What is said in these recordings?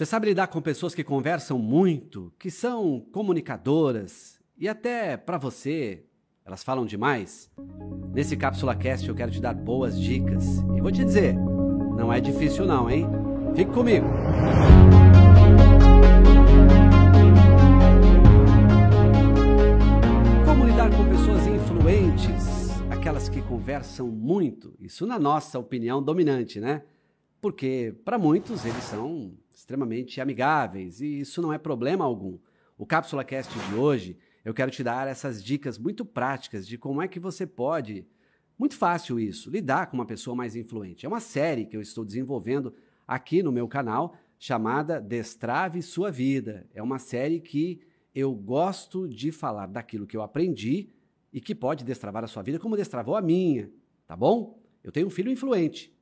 Você sabe lidar com pessoas que conversam muito, que são comunicadoras e até para você elas falam demais? Nesse Cápsula Cast eu quero te dar boas dicas e vou te dizer, não é difícil não, hein? Fique comigo. Como lidar com pessoas influentes, aquelas que conversam muito? Isso na nossa opinião dominante, né? Porque para muitos eles são extremamente amigáveis e isso não é problema algum. O Cápsula Cast de hoje, eu quero te dar essas dicas muito práticas de como é que você pode, muito fácil isso, lidar com uma pessoa mais influente. É uma série que eu estou desenvolvendo aqui no meu canal chamada Destrave Sua Vida. É uma série que eu gosto de falar daquilo que eu aprendi e que pode destravar a sua vida como destravou a minha, tá bom? Eu tenho um filho influente.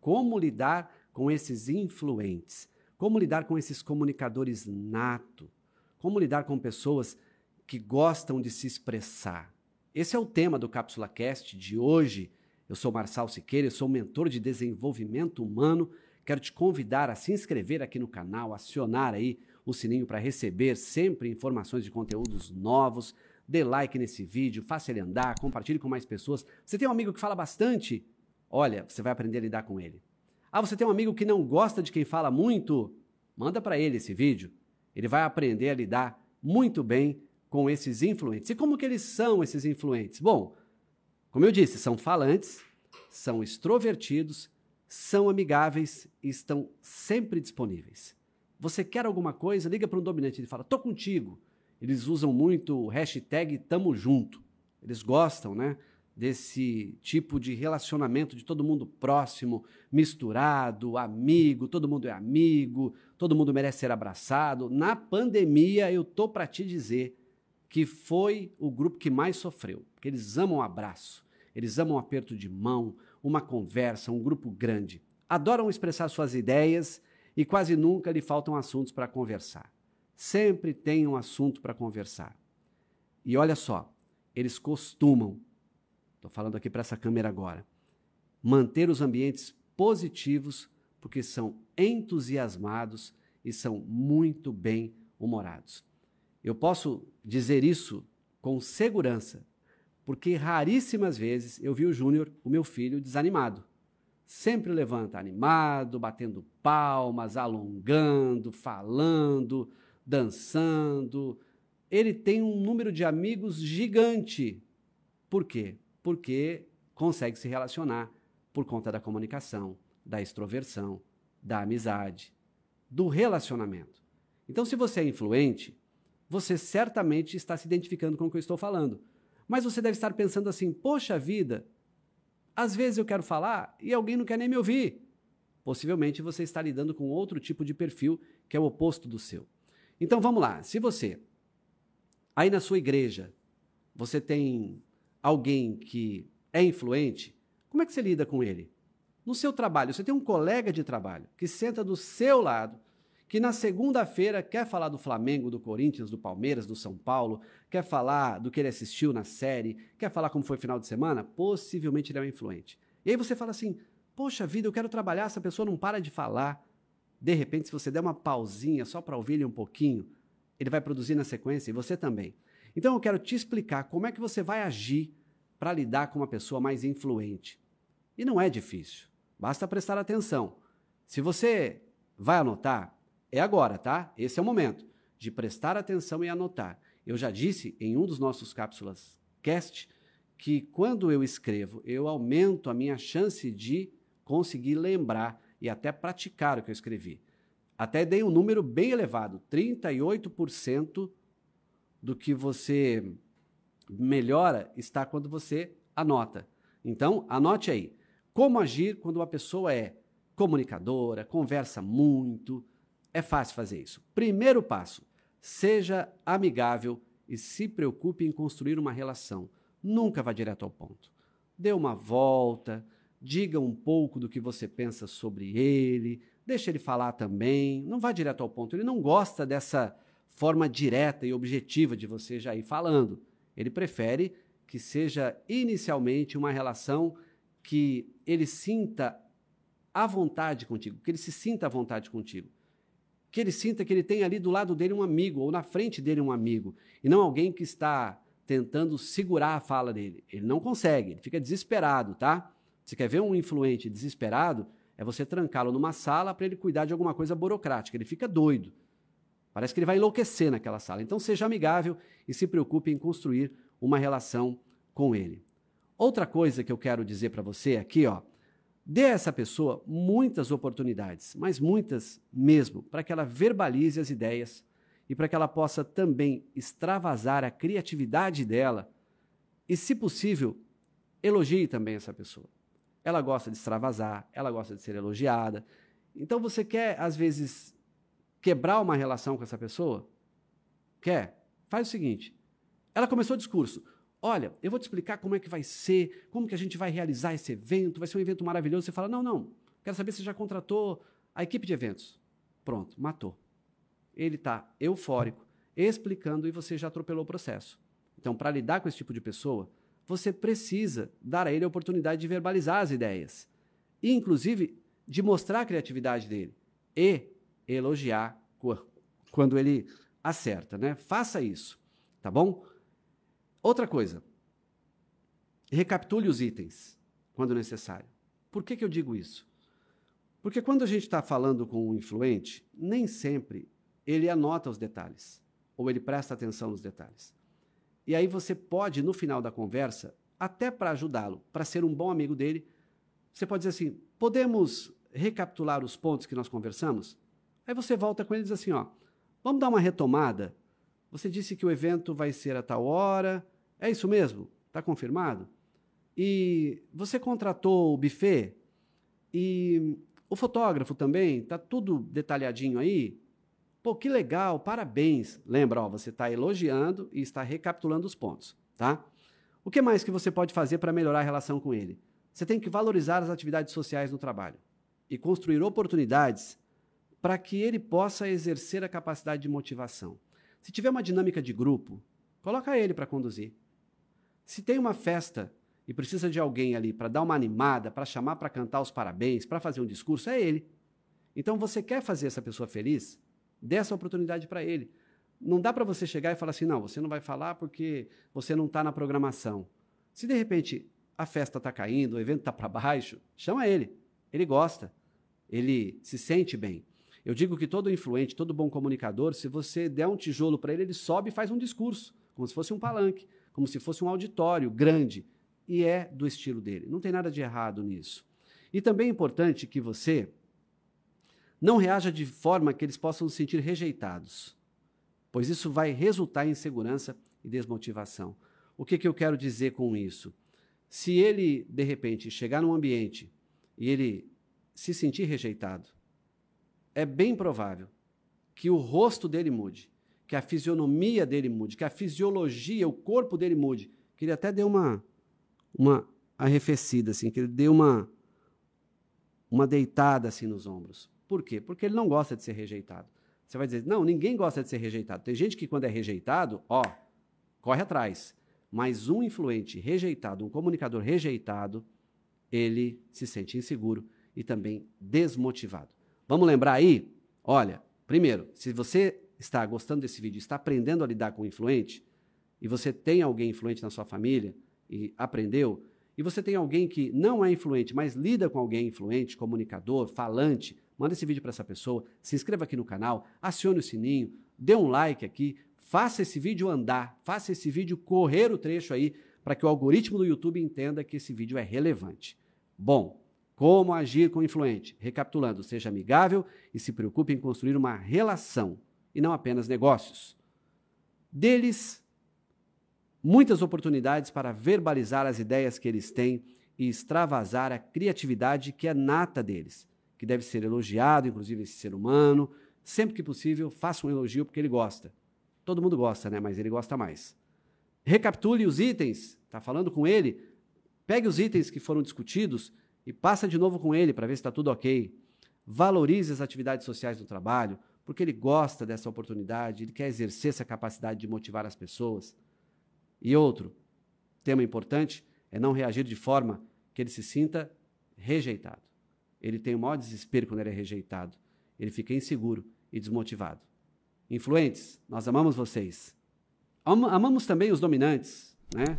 Como lidar com esses influentes? Como lidar com esses comunicadores nato? Como lidar com pessoas que gostam de se expressar? Esse é o tema do Cápsula Cast de hoje. Eu sou Marçal Siqueira, eu sou mentor de desenvolvimento humano. Quero te convidar a se inscrever aqui no canal, acionar aí o sininho para receber sempre informações de conteúdos novos. Dê like nesse vídeo, faça ele andar, compartilhe com mais pessoas. Você tem um amigo que fala bastante? Olha, você vai aprender a lidar com ele. Ah, você tem um amigo que não gosta de quem fala muito? Manda para ele esse vídeo. Ele vai aprender a lidar muito bem com esses influentes. E como que eles são esses influentes? Bom, como eu disse, são falantes, são extrovertidos, são amigáveis e estão sempre disponíveis. Você quer alguma coisa? Liga para um dominante e fala: "Tô contigo". Eles usam muito o hashtag tamo junto. Eles gostam, né? Desse tipo de relacionamento de todo mundo próximo, misturado, amigo, todo mundo é amigo, todo mundo merece ser abraçado. Na pandemia, eu tô para te dizer que foi o grupo que mais sofreu, porque eles amam um abraço, eles amam um aperto de mão, uma conversa, um grupo grande. Adoram expressar suas ideias e quase nunca lhe faltam assuntos para conversar. Sempre tem um assunto para conversar. E olha só, eles costumam Estou falando aqui para essa câmera agora. Manter os ambientes positivos, porque são entusiasmados e são muito bem humorados. Eu posso dizer isso com segurança, porque raríssimas vezes eu vi o Júnior, o meu filho, desanimado. Sempre levanta animado, batendo palmas, alongando, falando, dançando. Ele tem um número de amigos gigante. Por quê? Porque consegue se relacionar por conta da comunicação, da extroversão, da amizade, do relacionamento. Então, se você é influente, você certamente está se identificando com o que eu estou falando. Mas você deve estar pensando assim: poxa vida, às vezes eu quero falar e alguém não quer nem me ouvir. Possivelmente você está lidando com outro tipo de perfil que é o oposto do seu. Então vamos lá, se você, aí na sua igreja, você tem alguém que é influente, como é que você lida com ele? No seu trabalho, você tem um colega de trabalho que senta do seu lado, que na segunda-feira quer falar do Flamengo, do Corinthians, do Palmeiras, do São Paulo, quer falar do que ele assistiu na série, quer falar como foi o final de semana, possivelmente ele é um influente. E aí você fala assim: poxa vida, eu quero trabalhar, essa pessoa não para de falar. De repente, se você der uma pausinha só para ouvir ele um pouquinho, ele vai produzir na sequência e você também. Então eu quero te explicar como é que você vai agir para lidar com uma pessoa mais influente. E não é difícil, basta prestar atenção. Se você vai anotar, é agora, tá? Esse é o momento de prestar atenção e anotar. Eu já disse em um dos nossos cápsulas cast que quando eu escrevo, eu aumento a minha chance de conseguir lembrar e até praticar o que eu escrevi. Até dei um número bem elevado, 38% do que você melhora está quando você anota. Então, anote aí. Como agir quando uma pessoa é comunicadora, conversa muito? É fácil fazer isso. Primeiro passo: seja amigável e se preocupe em construir uma relação. Nunca vá direto ao ponto. Dê uma volta, diga um pouco do que você pensa sobre ele, deixe ele falar também. Não vá direto ao ponto. Ele não gosta dessa forma direta e objetiva de você já ir falando. Ele prefere que seja inicialmente uma relação que ele sinta à vontade contigo, que ele se sinta à vontade contigo. que ele sinta que ele tem ali do lado dele um amigo, ou na frente dele um amigo, e não alguém que está tentando segurar a fala dele. Ele não consegue, ele fica desesperado, tá? Você quer ver um influente desesperado? É você trancá-lo numa sala para ele cuidar de alguma coisa burocrática. Ele fica doido. Parece que ele vai enlouquecer naquela sala. Então seja amigável e se preocupe em construir uma relação com ele. Outra coisa que eu quero dizer para você aqui, ó, Dê a essa pessoa muitas oportunidades, mas muitas mesmo, para que ela verbalize as ideias e para que ela possa também extravasar a criatividade dela e, se possível, elogie também essa pessoa. Ela gosta de extravasar, ela gosta de ser elogiada. Então você quer, às vezes, quebrar uma relação com essa pessoa? Quer? Faz o seguinte: ela começou o discurso. Olha, eu vou te explicar como é que vai ser, como que a gente vai realizar esse evento, vai ser um evento maravilhoso. Você fala, não, não, quero saber se já contratou a equipe de eventos. Pronto, matou. Ele está eufórico, explicando e você já atropelou o processo. Então, para lidar com esse tipo de pessoa, você precisa dar a ele a oportunidade de verbalizar as ideias. E, inclusive, de mostrar a criatividade dele. E elogiar quando ele acerta, né? Faça isso, tá bom? Outra coisa, recapitule os itens quando necessário. Por que, que eu digo isso? Porque quando a gente está falando com um influente, nem sempre ele anota os detalhes ou ele presta atenção nos detalhes. E aí você pode, no final da conversa, até para ajudá-lo, para ser um bom amigo dele, você pode dizer assim: podemos recapitular os pontos que nós conversamos? Aí você volta com ele e diz assim: ó, vamos dar uma retomada. Você disse que o evento vai ser a tal hora, é isso mesmo? Está confirmado? E você contratou o buffet? E o fotógrafo também? Está tudo detalhadinho aí? Pô, que legal, parabéns. Lembra, ó, você está elogiando e está recapitulando os pontos, tá? O que mais que você pode fazer para melhorar a relação com ele? Você tem que valorizar as atividades sociais no trabalho e construir oportunidades para que ele possa exercer a capacidade de motivação. Se tiver uma dinâmica de grupo, coloca ele para conduzir. Se tem uma festa e precisa de alguém ali para dar uma animada, para chamar para cantar os parabéns, para fazer um discurso, é ele. Então você quer fazer essa pessoa feliz? Dê essa oportunidade para ele. Não dá para você chegar e falar assim, não, você não vai falar porque você não está na programação. Se de repente a festa está caindo, o evento está para baixo, chama ele. Ele gosta. Ele se sente bem. Eu digo que todo influente, todo bom comunicador, se você der um tijolo para ele, ele sobe e faz um discurso, como se fosse um palanque como se fosse um auditório grande, e é do estilo dele. Não tem nada de errado nisso. E também é importante que você não reaja de forma que eles possam se sentir rejeitados, pois isso vai resultar em insegurança e desmotivação. O que, que eu quero dizer com isso? Se ele, de repente, chegar num ambiente e ele se sentir rejeitado, é bem provável que o rosto dele mude que a fisionomia dele mude, que a fisiologia, o corpo dele mude. Que ele até deu uma, uma arrefecida, assim, que ele deu uma, uma deitada assim nos ombros. Por quê? Porque ele não gosta de ser rejeitado. Você vai dizer, não, ninguém gosta de ser rejeitado. Tem gente que, quando é rejeitado, ó, corre atrás. Mas um influente rejeitado, um comunicador rejeitado, ele se sente inseguro e também desmotivado. Vamos lembrar aí? Olha, primeiro, se você está gostando desse vídeo, está aprendendo a lidar com o influente, e você tem alguém influente na sua família e aprendeu, e você tem alguém que não é influente, mas lida com alguém influente, comunicador, falante, manda esse vídeo para essa pessoa, se inscreva aqui no canal, acione o sininho, dê um like aqui, faça esse vídeo andar, faça esse vídeo correr o trecho aí, para que o algoritmo do YouTube entenda que esse vídeo é relevante. Bom, como agir com o influente? Recapitulando, seja amigável e se preocupe em construir uma relação e não apenas negócios. Deles, muitas oportunidades para verbalizar as ideias que eles têm e extravasar a criatividade que é nata deles, que deve ser elogiado, inclusive esse ser humano. Sempre que possível, faça um elogio porque ele gosta. Todo mundo gosta, né? Mas ele gosta mais. Recapitule os itens, está falando com ele, pegue os itens que foram discutidos e passa de novo com ele para ver se está tudo ok. Valorize as atividades sociais do trabalho, porque ele gosta dessa oportunidade, ele quer exercer essa capacidade de motivar as pessoas. E outro tema importante é não reagir de forma que ele se sinta rejeitado. Ele tem o maior desespero quando ele é rejeitado. Ele fica inseguro e desmotivado. Influentes, nós amamos vocês. Am amamos também os dominantes, né?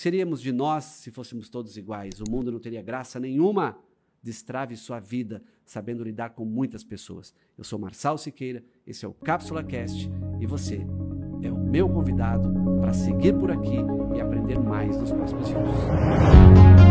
Que seríamos de nós se fôssemos todos iguais? O mundo não teria graça nenhuma. Destrave sua vida sabendo lidar com muitas pessoas. Eu sou Marçal Siqueira, esse é o Cápsula Cast e você é o meu convidado para seguir por aqui e aprender mais nos próximos vídeos.